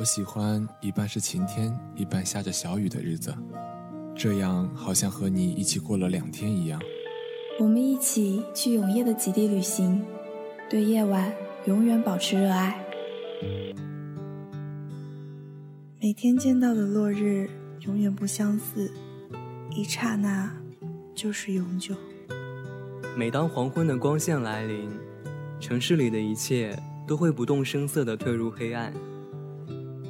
我喜欢一半是晴天，一半下着小雨的日子，这样好像和你一起过了两天一样。我们一起去永夜的极地旅行，对夜晚永远保持热爱。每天见到的落日永远不相似，一刹那就是永久。每当黄昏的光线来临，城市里的一切都会不动声色地退入黑暗。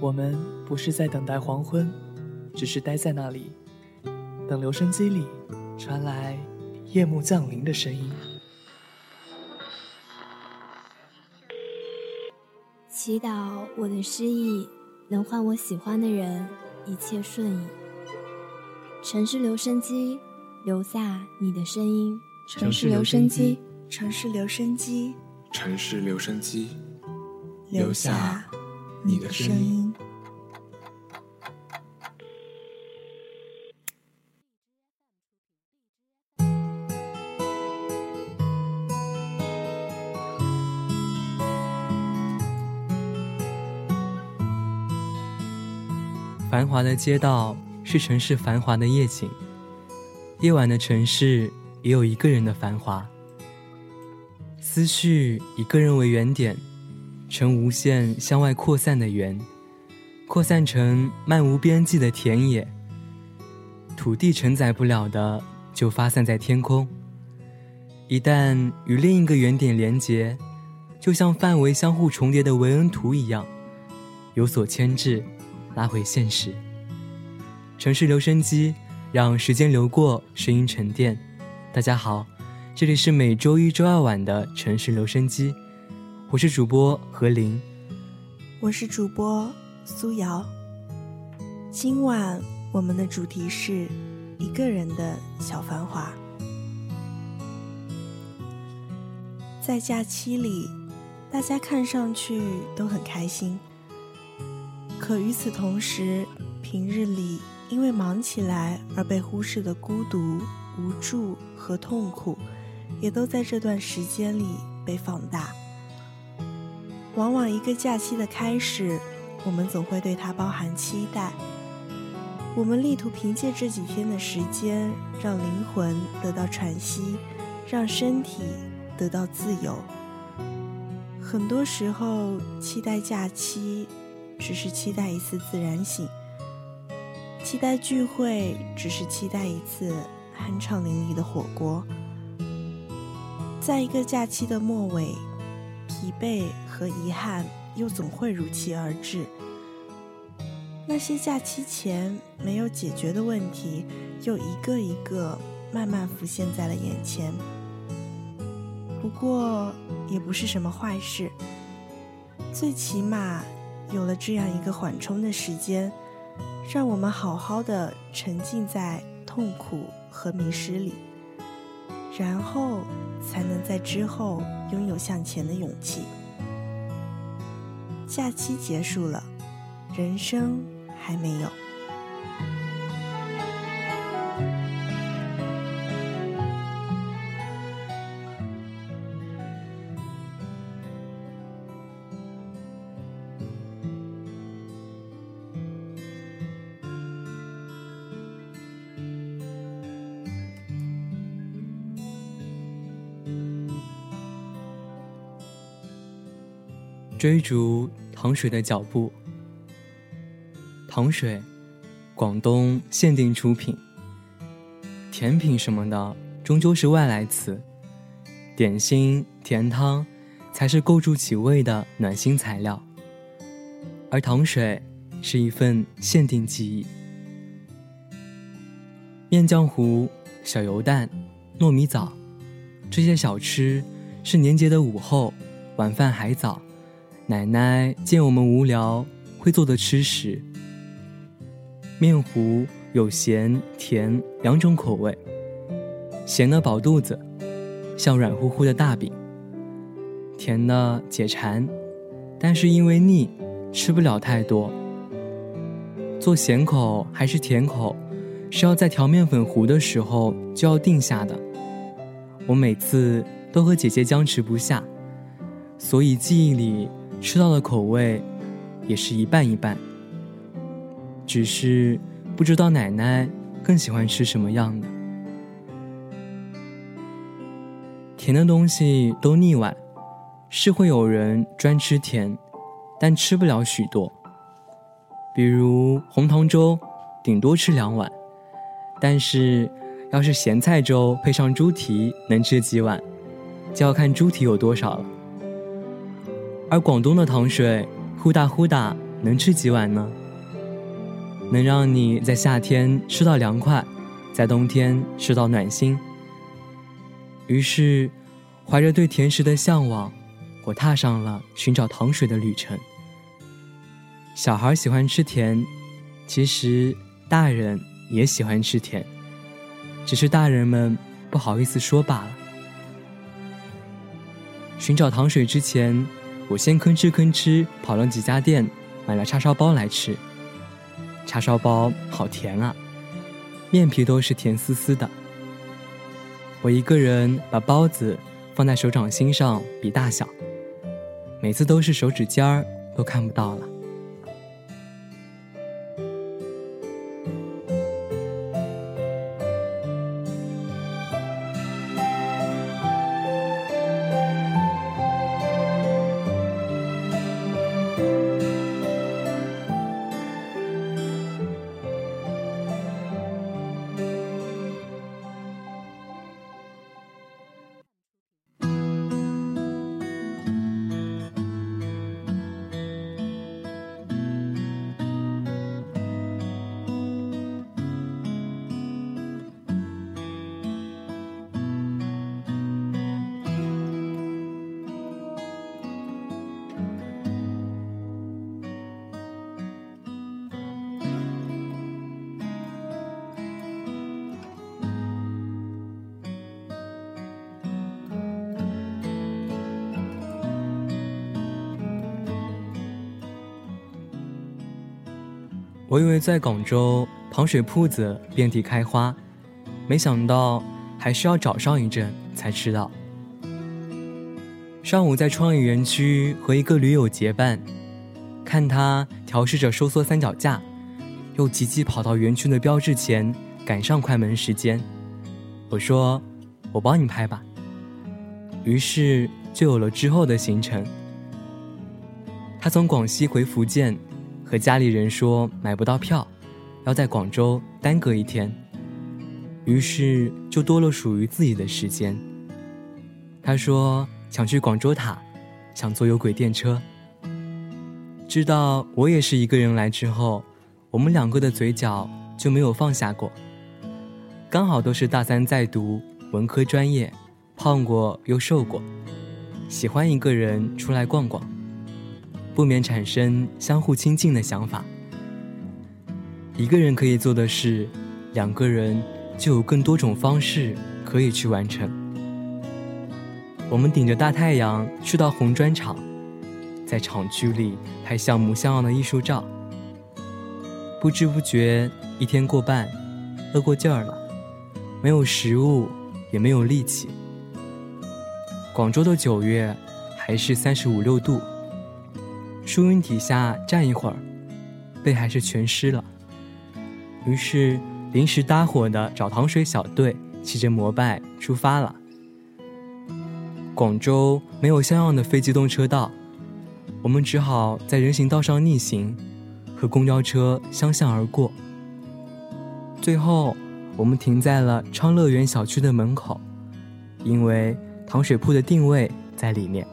我们不是在等待黄昏，只是待在那里，等留声机里传来夜幕降临的声音。祈祷我的失意能换我喜欢的人一切顺意。城市留声机，留下你的声音。城市留声机，城市留声机，城市留声机，留下你的声音。繁华的街道是城市繁华的夜景，夜晚的城市也有一个人的繁华。思绪以个人为原点，呈无限向外扩散的圆，扩散成漫无边际的田野。土地承载不了的，就发散在天空。一旦与另一个原点连结，就像范围相互重叠的维恩图一样，有所牵制。拉回现实。城市留声机，让时间流过，声音沉淀。大家好，这里是每周一、周二晚的城市留声机，我是主播何林，我是主播苏瑶。今晚我们的主题是一个人的小繁华。在假期里，大家看上去都很开心。可与此同时，平日里因为忙起来而被忽视的孤独、无助和痛苦，也都在这段时间里被放大。往往一个假期的开始，我们总会对它包含期待。我们力图凭借这几天的时间，让灵魂得到喘息，让身体得到自由。很多时候，期待假期。只是期待一次自然醒，期待聚会，只是期待一次酣畅淋漓的火锅。在一个假期的末尾，疲惫和遗憾又总会如期而至。那些假期前没有解决的问题，又一个一个慢慢浮现在了眼前。不过，也不是什么坏事，最起码。有了这样一个缓冲的时间，让我们好好的沉浸在痛苦和迷失里，然后才能在之后拥有向前的勇气。假期结束了，人生还没有。追逐糖水的脚步，糖水，广东限定出品。甜品什么的，终究是外来词，点心、甜汤才是构筑起味的暖心材料。而糖水是一份限定记忆。面浆糊、小油蛋、糯米枣，这些小吃是年节的午后，晚饭还早。奶奶见我们无聊，会做的吃食。面糊有咸甜两种口味，咸的饱肚子，像软乎乎的大饼；甜的解馋，但是因为腻，吃不了太多。做咸口还是甜口，是要在调面粉糊的时候就要定下的。我每次都和姐姐僵持不下，所以记忆里。吃到的口味，也是一半一半，只是不知道奶奶更喜欢吃什么样的。甜的东西都腻歪，是会有人专吃甜，但吃不了许多。比如红糖粥，顶多吃两碗，但是要是咸菜粥配上猪蹄，能吃几碗，就要看猪蹄有多少了。而广东的糖水，呼哒呼哒，能吃几碗呢？能让你在夏天吃到凉快，在冬天吃到暖心。于是，怀着对甜食的向往，我踏上了寻找糖水的旅程。小孩喜欢吃甜，其实大人也喜欢吃甜，只是大人们不好意思说罢了。寻找糖水之前，我先吭哧吭哧跑了几家店，买了叉烧包来吃。叉烧包好甜啊，面皮都是甜丝丝的。我一个人把包子放在手掌心上比大小，每次都是手指尖儿都看不到了。我以为在广州糖水铺子遍地开花，没想到还需要找上一阵才知道。上午在创意园区和一个驴友结伴，看他调试着收缩三脚架，又急急跑到园区的标志前赶上快门时间。我说：“我帮你拍吧。”于是就有了之后的行程。他从广西回福建。和家里人说买不到票，要在广州耽搁一天，于是就多了属于自己的时间。他说想去广州塔，想坐有轨电车。知道我也是一个人来之后，我们两个的嘴角就没有放下过。刚好都是大三在读文科专业，胖过又瘦过，喜欢一个人出来逛逛。不免产生相互亲近的想法。一个人可以做的事，两个人就有更多种方式可以去完成。我们顶着大太阳去到红砖厂，在厂区里拍像模像样的艺术照。不知不觉一天过半，饿过劲儿了，没有食物，也没有力气。广州的九月还是三十五六度。树荫底下站一会儿，背还是全湿了。于是临时搭伙的找糖水小队骑着摩拜出发了。广州没有像样的非机动车道，我们只好在人行道上逆行，和公交车相向而过。最后，我们停在了昌乐园小区的门口，因为糖水铺的定位在里面。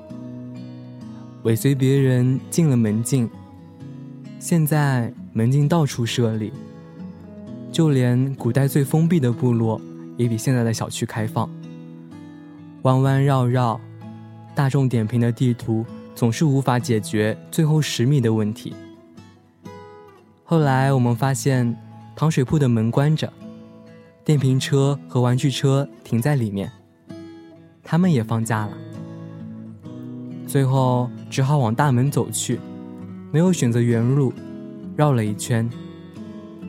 尾随别人进了门禁，现在门禁到处设立，就连古代最封闭的部落也比现在的小区开放。弯弯绕绕，大众点评的地图总是无法解决最后十米的问题。后来我们发现，糖水铺的门关着，电瓶车和玩具车停在里面，他们也放假了。最后只好往大门走去，没有选择原路，绕了一圈，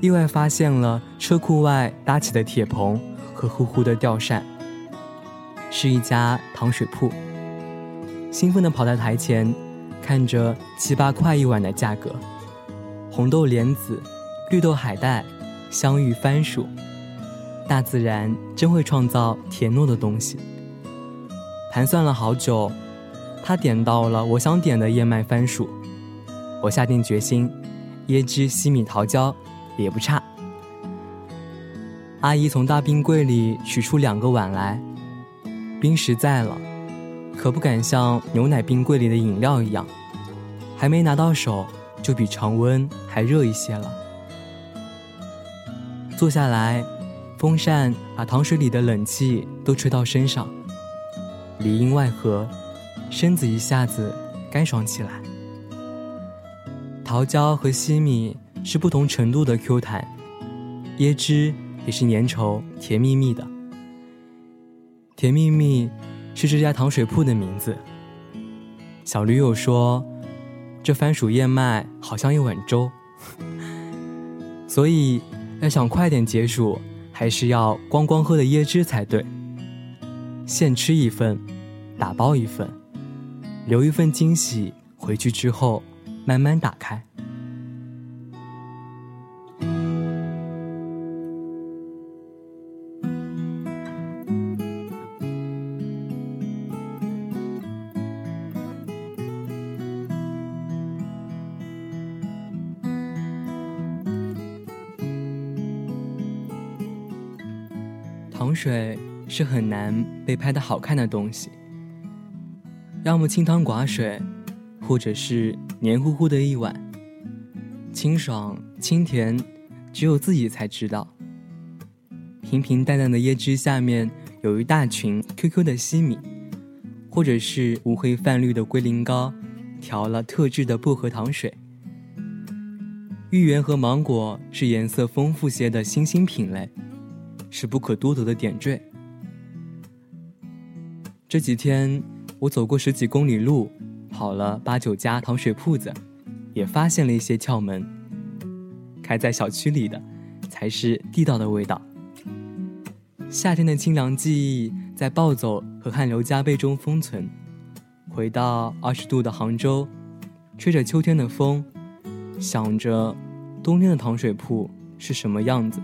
意外发现了车库外搭起的铁棚和呼呼的吊扇，是一家糖水铺。兴奋地跑在台前，看着七八块一碗的价格，红豆莲子、绿豆海带、香芋番薯，大自然真会创造甜糯的东西。盘算了好久，他点到了我想点的燕麦番薯，我下定决心，椰汁西米桃胶也不差。阿姨从大冰柜里取出两个碗来，冰实在了，可不敢像牛奶冰柜里的饮料一样，还没拿到手就比常温还热一些了。坐下来，风扇把糖水里的冷气都吹到身上，里应外合，身子一下子干爽起来。桃胶和西米是不同程度的 Q 弹，椰汁。也是粘稠、甜蜜蜜的。甜蜜蜜是这家糖水铺的名字。小驴友说：“这番薯燕麦好像一碗粥，所以要想快点解暑，还是要光光喝的椰汁才对。现吃一份，打包一份，留一份惊喜，回去之后慢慢打开。”糖水是很难被拍的好看的东西，要么清汤寡水，或者是黏糊糊的一碗，清爽清甜，只有自己才知道。平平淡淡的椰汁下面有一大群 QQ 的西米，或者是乌黑泛绿的龟苓膏，调了特制的薄荷糖水。芋圆和芒果是颜色丰富些的新兴品类。是不可多得的点缀。这几天我走过十几公里路，跑了八九家糖水铺子，也发现了一些窍门。开在小区里的，才是地道的味道。夏天的清凉记忆在暴走和汗流浃背中封存。回到二十度的杭州，吹着秋天的风，想着冬天的糖水铺是什么样子。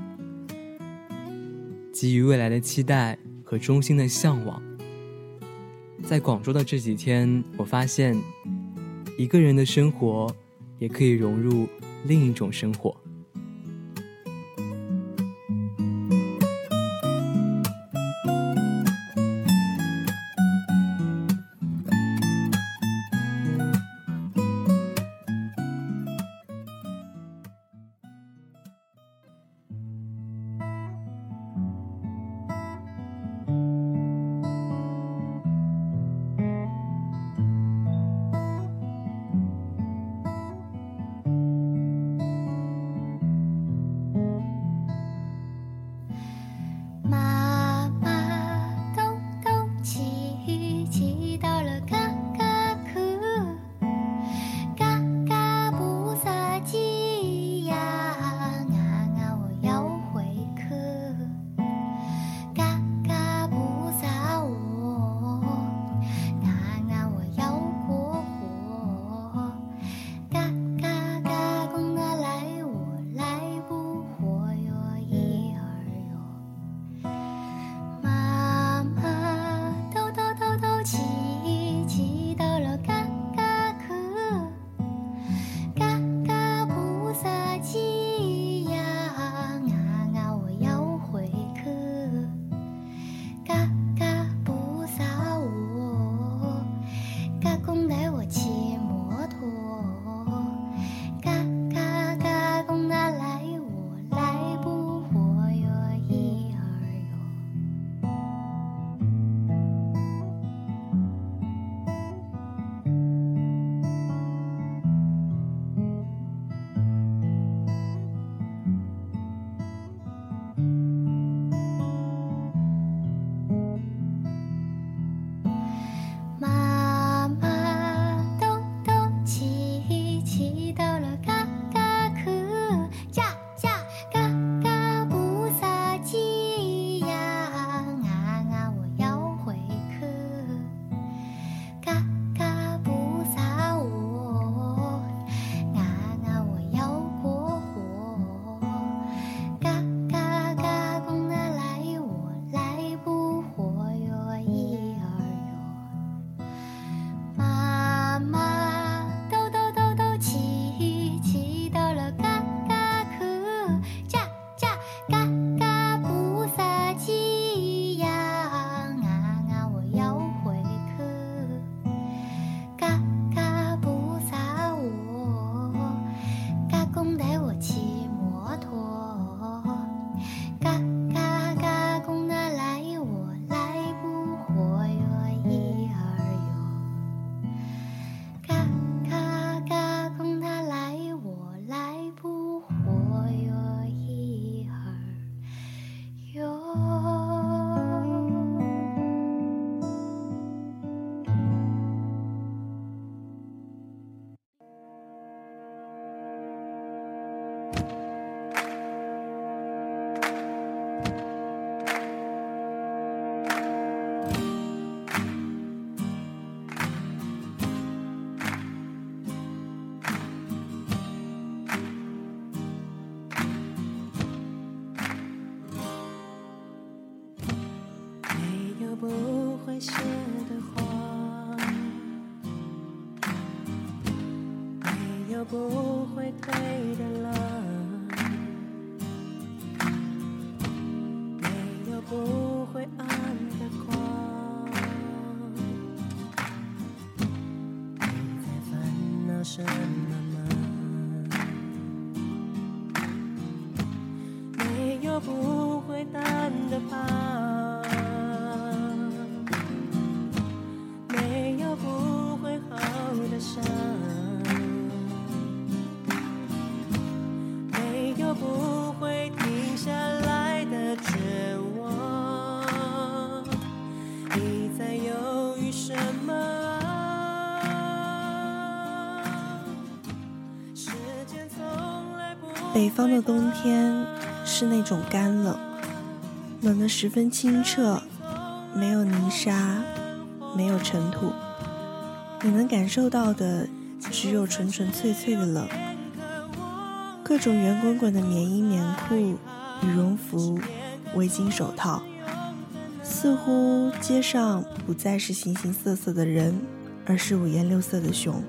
基于未来的期待和衷心的向往，在广州的这几天，我发现，一个人的生活也可以融入另一种生活。北方的冬天是那种干冷，冷得十分清澈，没有泥沙，没有尘土，你能感受到的只有纯纯粹粹的冷。各种圆滚滚的棉衣、棉裤、羽绒服、围巾、手套，似乎街上不再是形形色色的人，而是五颜六色的熊。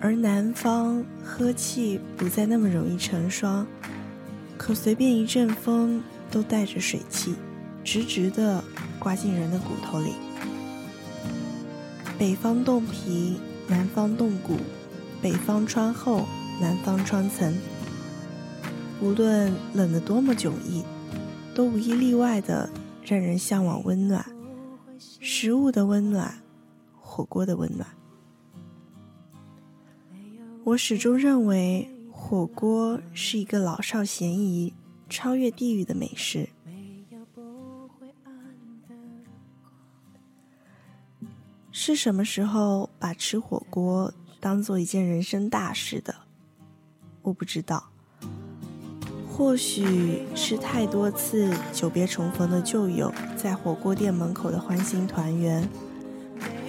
而南方呵气不再那么容易成霜，可随便一阵风都带着水汽，直直的刮进人的骨头里。北方冻皮，南方冻骨；北方穿厚，南方穿层。无论冷得多么迥异，都无一例外的让人向往温暖，食物的温暖，火锅的温暖。我始终认为，火锅是一个老少咸宜、超越地域的美食。是什么时候把吃火锅当做一件人生大事的？我不知道。或许是太多次久别重逢的旧友在火锅店门口的欢欣团圆。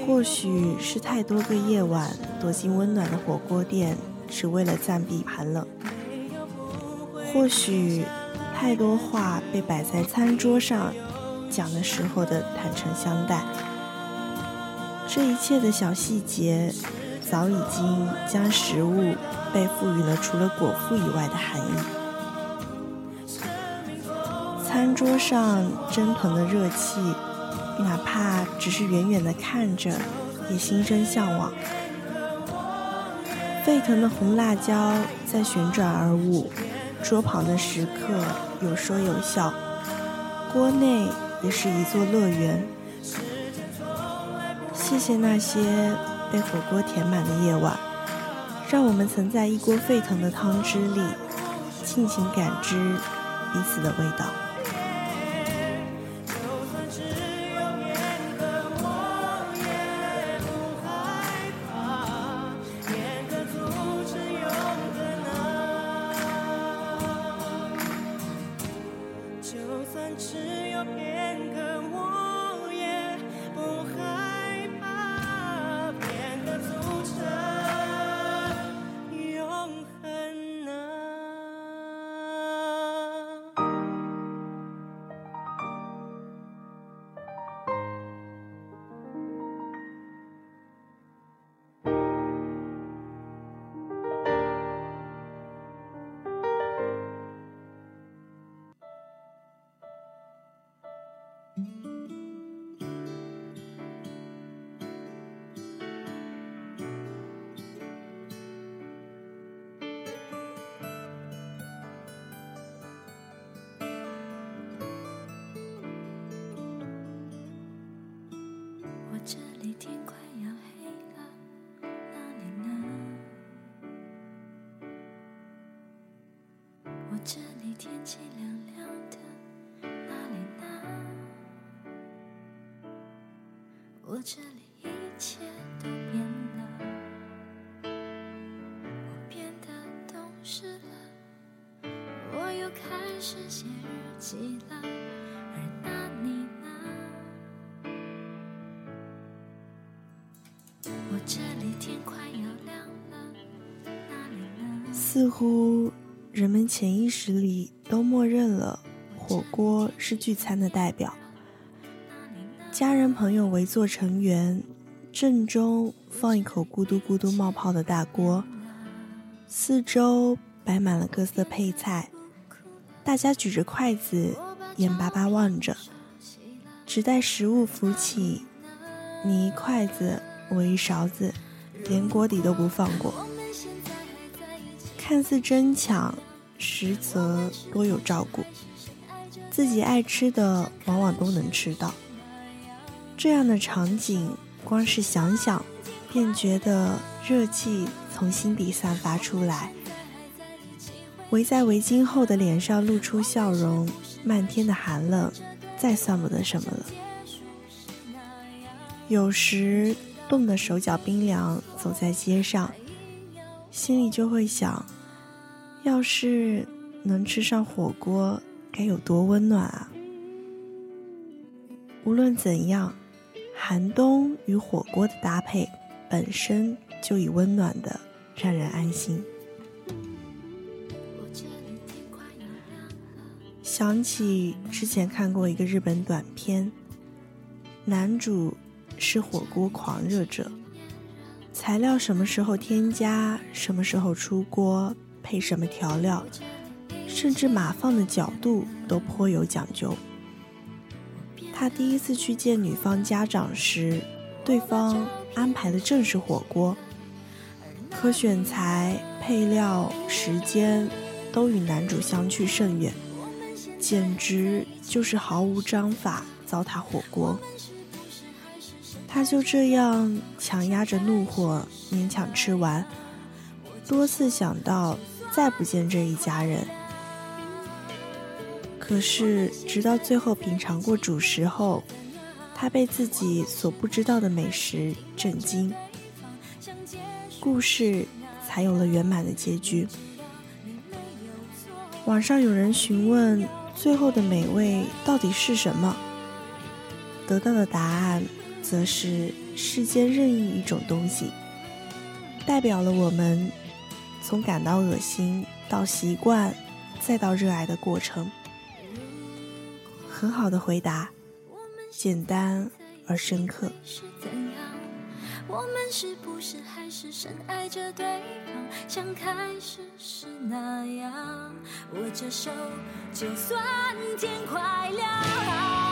或许是太多个夜晚躲进温暖的火锅店，只为了暂避寒冷；或许太多话被摆在餐桌上讲的时候的坦诚相待。这一切的小细节，早已经将食物被赋予了除了果腹以外的含义。餐桌上蒸腾的热气。哪怕只是远远的看着，也心生向往。沸腾的红辣椒在旋转而舞，桌旁的食客有说有笑，锅内也是一座乐园。谢谢那些被火锅填满的夜晚，让我们曾在一锅沸腾的汤汁里，尽情感知彼此的味道。天快要黑了，哪里呢？我这里天气凉凉的，哪里呢？我这里一切都变了，我变得懂事了。我又开始写日记了，我这里天快要亮了，那里呢？似乎人们潜意识里都默认了火锅是聚餐的代表，家人朋友围坐成圆，正中放一口咕嘟咕嘟冒泡的大锅，四周摆满了各色配菜，大家举着筷子，眼巴巴望着，只待食物浮起，你一筷子，我一勺子，连锅底都不放过。看似争抢，实则多有照顾。自己爱吃的，往往都能吃到。这样的场景，光是想想，便觉得热气从心底散发出来。围在围巾后的脸上露出笑容，漫天的寒冷，再算不得什么了。有时冻得手脚冰凉，走在街上，心里就会想。要是能吃上火锅，该有多温暖啊！无论怎样，寒冬与火锅的搭配本身就已温暖的让人安心。想起之前看过一个日本短片，男主是火锅狂热者，材料什么时候添加，什么时候出锅。配什么调料，甚至码放的角度都颇有讲究。他第一次去见女方家长时，对方安排的正是火锅，可选材、配料、时间都与男主相去甚远，简直就是毫无章法糟蹋火锅。他就这样强压着怒火，勉强吃完，多次想到。再不见这一家人。可是，直到最后品尝过主食后，他被自己所不知道的美食震惊，故事才有了圆满的结局。网上有人询问最后的美味到底是什么，得到的答案则是世间任意一种东西，代表了我们。从感到恶心到习惯，再到热爱的过程，很好的回答，简单而深刻。我们是不是还是深爱着对方，像开始时那样？握着手，就算天快亮。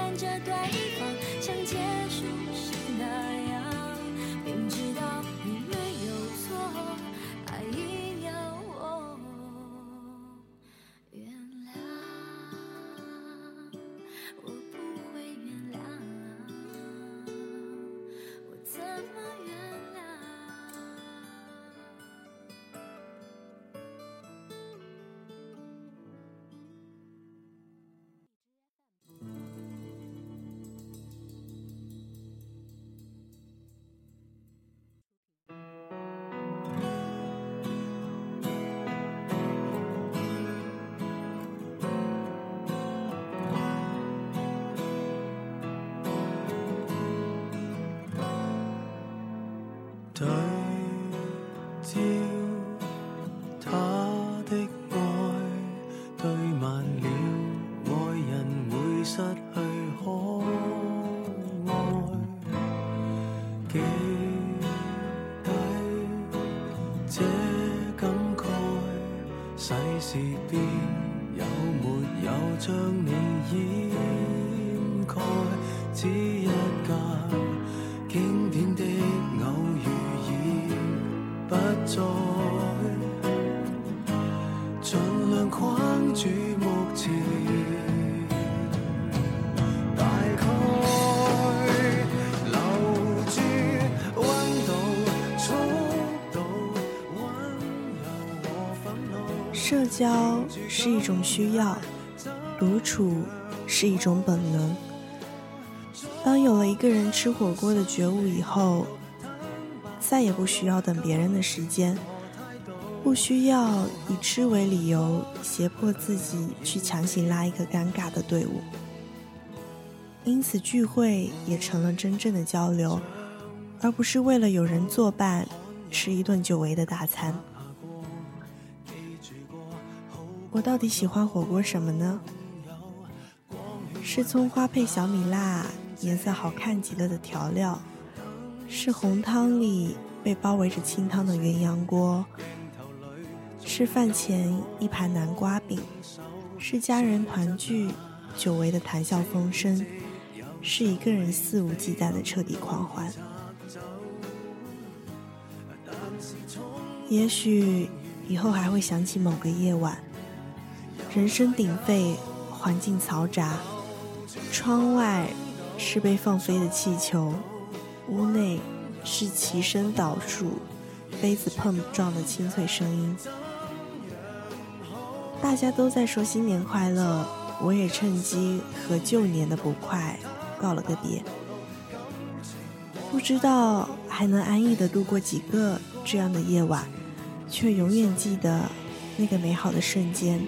看？着对方，没有将你掩盖？只一架经典的偶遇已不再，尽量框住目前。大概留住温度、速度、温柔和愤怒。社交是一种需要，独处是一种本能。当有了一个人吃火锅的觉悟以后，再也不需要等别人的时间，不需要以吃为理由胁迫自己去强行拉一个尴尬的队伍。因此，聚会也成了真正的交流，而不是为了有人作伴吃一顿久违的大餐。我到底喜欢火锅什么呢？是葱花配小米辣，颜色好看极了的调料；是红汤里被包围着清汤的鸳鸯锅；是饭前一盘南瓜饼；是家人团聚久违的谈笑风生。是一个人肆无忌惮的彻底狂欢。也许以后还会想起某个夜晚，人声鼎沸，环境嘈杂，窗外是被放飞的气球，屋内是齐声倒数，杯子碰撞的清脆声音。大家都在说新年快乐，我也趁机和旧年的不快。告了个别，不知道还能安逸的度过几个这样的夜晚，却永远记得那个美好的瞬间。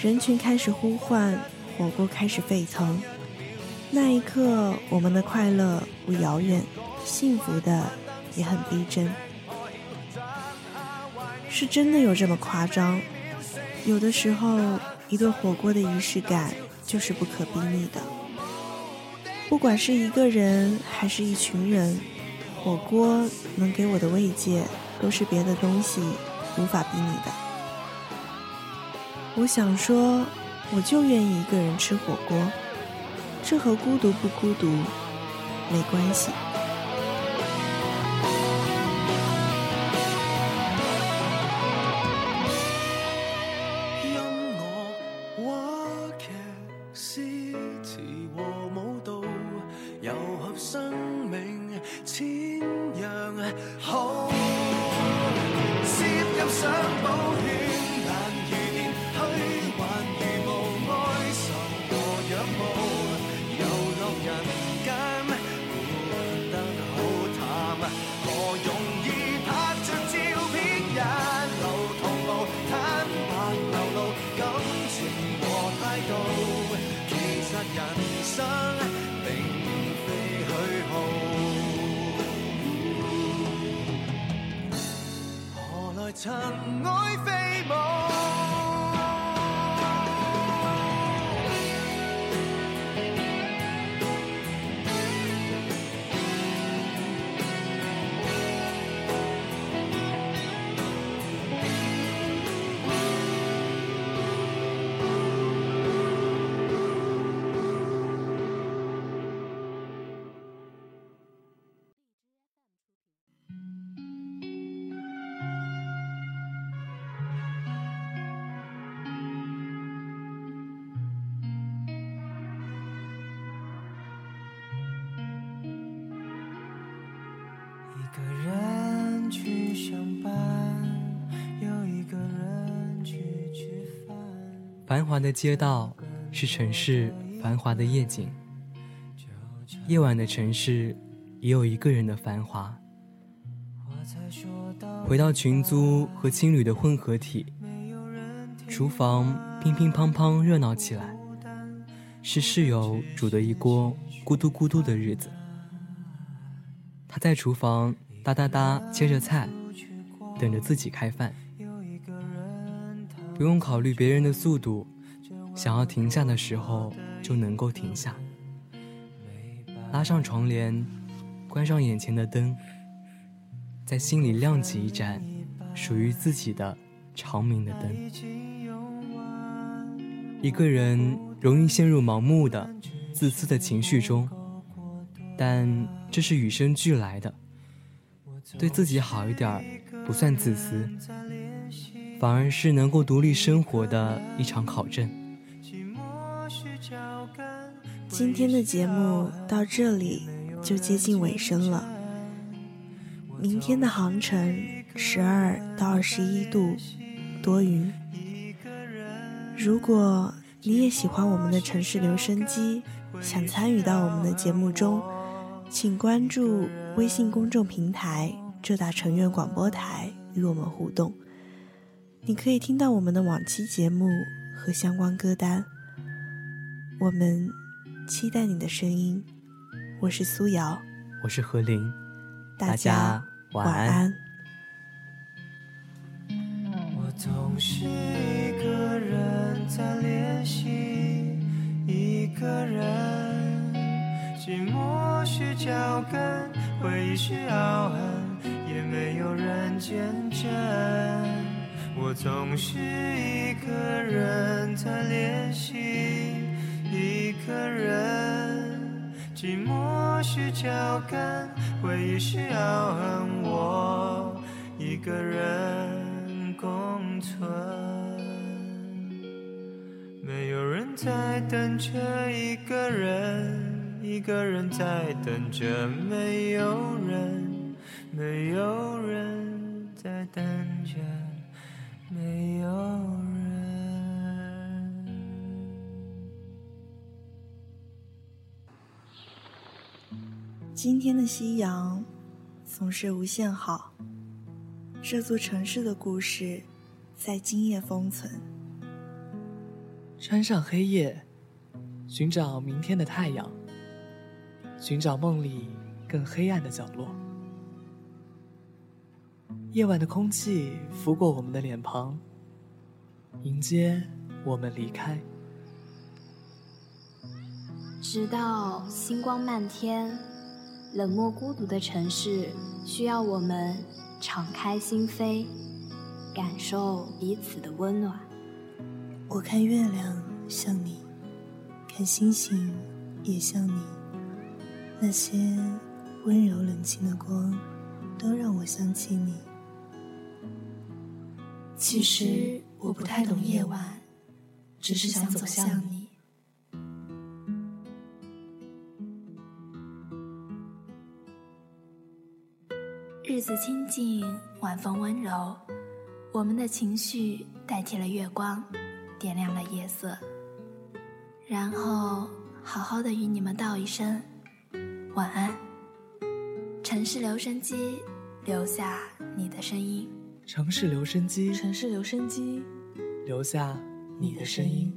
人群开始呼唤，火锅开始沸腾，那一刻，我们的快乐不遥远，幸福的也很逼真。是真的有这么夸张？有的时候，一顿火锅的仪式感就是不可比拟的。不管是一个人还是一群人，火锅能给我的慰藉，都是别的东西无法比拟的。我想说，我就愿意一个人吃火锅，这和孤独不孤独没关系。尘埃飞。繁华的街道是城市繁华的夜景，夜晚的城市也有一个人的繁华。回到群租和青旅的混合体，厨房乒乒乓乓热闹起来，是室友煮的一锅咕嘟咕嘟的日子。他在厨房哒哒哒切着菜，等着自己开饭。不用考虑别人的速度，想要停下的时候就能够停下。拉上床帘，关上眼前的灯，在心里亮起一盏属于自己的长明的灯。一个人容易陷入盲目的、自私的情绪中，但这是与生俱来的。对自己好一点，不算自私。反而是能够独立生活的一场考证。今天的节目到这里就接近尾声了。明天的航程十二到二十一度，多云。如果你也喜欢我们的城市留声机，想参与到我们的节目中，请关注微信公众平台“浙大成院广播台”与我们互动。你可以听到我们的往期节目和相关歌单。我们期待你的声音。我是苏瑶，我是何琳，大大家晚安安。我总是一个人在练习，一个人，寂寞需脚跟，回忆需凹痕，也没有人见证。我总是一个人在练习，一个人，寂寞是脚跟，回忆是凹痕，我一个人共存。没有人在等着一个人，一个人在等着没有人，没有人今天的夕阳总是无限好，这座城市的故事在今夜封存。穿上黑夜，寻找明天的太阳，寻找梦里更黑暗的角落。夜晚的空气拂过我们的脸庞，迎接我们离开。直到星光漫天，冷漠孤独的城市需要我们敞开心扉，感受彼此的温暖。我看月亮像你，看星星也像你，那些温柔冷清的光，都让我想起你。其实我不太懂夜晚，只是想走向你。日子清静，晚风温柔，我们的情绪代替了月光，点亮了夜色。然后好好的与你们道一声晚安。城市留声机，留下你的声音。城市留声机，城市留声机，留下你的声音。